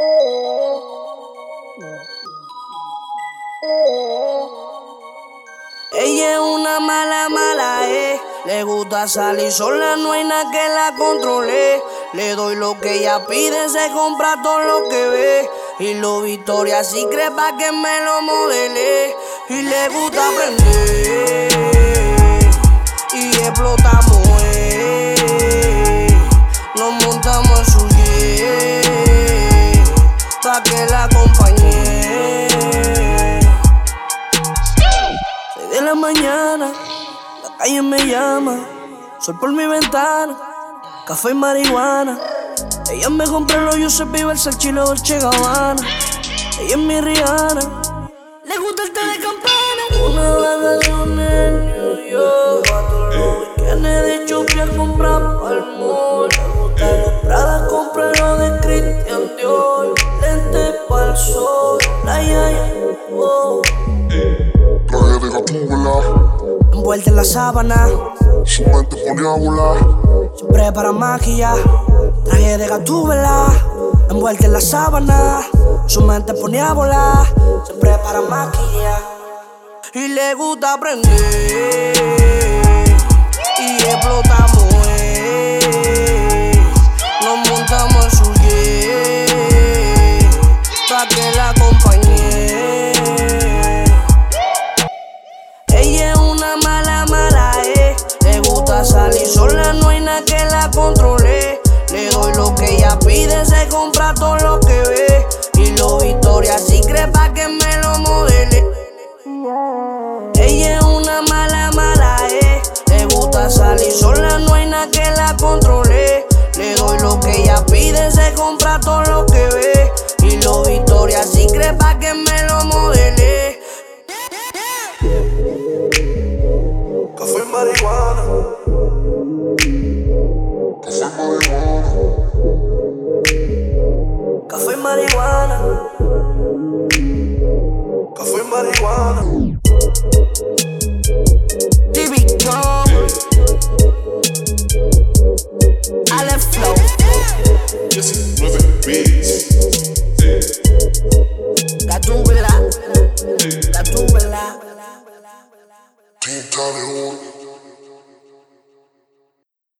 Ella es una mala, mala, eh. Le gusta salir sola, no hay nada que la controle. Le doy lo que ella pide, se compra todo lo que ve. Y lo Victoria si cree pa' que me lo modele. Y le gusta aprender. Y explotamos, eh. Nos montamos en su mañana, la calle me llama. Sol por mi ventana, café y marihuana. Ella me compró los Giuseppe Versace, el chilo Dolce Gabbana. Ella es mi Rihanna. Le gusta el té de campana. Una vacaciones en New York. Cuatro los weekends de Chupi a Envuelta en la sábana. su mente ponía a volar. Siempre para maquillar, traje de gatúbela, envuelta en la sábana, su mente ponía a volar, siempre para maquillar. Y le gusta aprender, y explotamos, sola, no hay nada que la controle. Le doy lo que ella pide, se compra todo lo que ve. Y lo Victoria si cree pa' que me lo modele. Ella es una mala, mala, eh. Le gusta salir sola, no hay nada que la controle. Le doy lo que ella pide, se compra todo lo que ve. Y lo Victoria si cree pa' que me lo modele. marihuana. Café y marihuana. Típico. Ale Flow. 19 beats. La túbela. La túbela.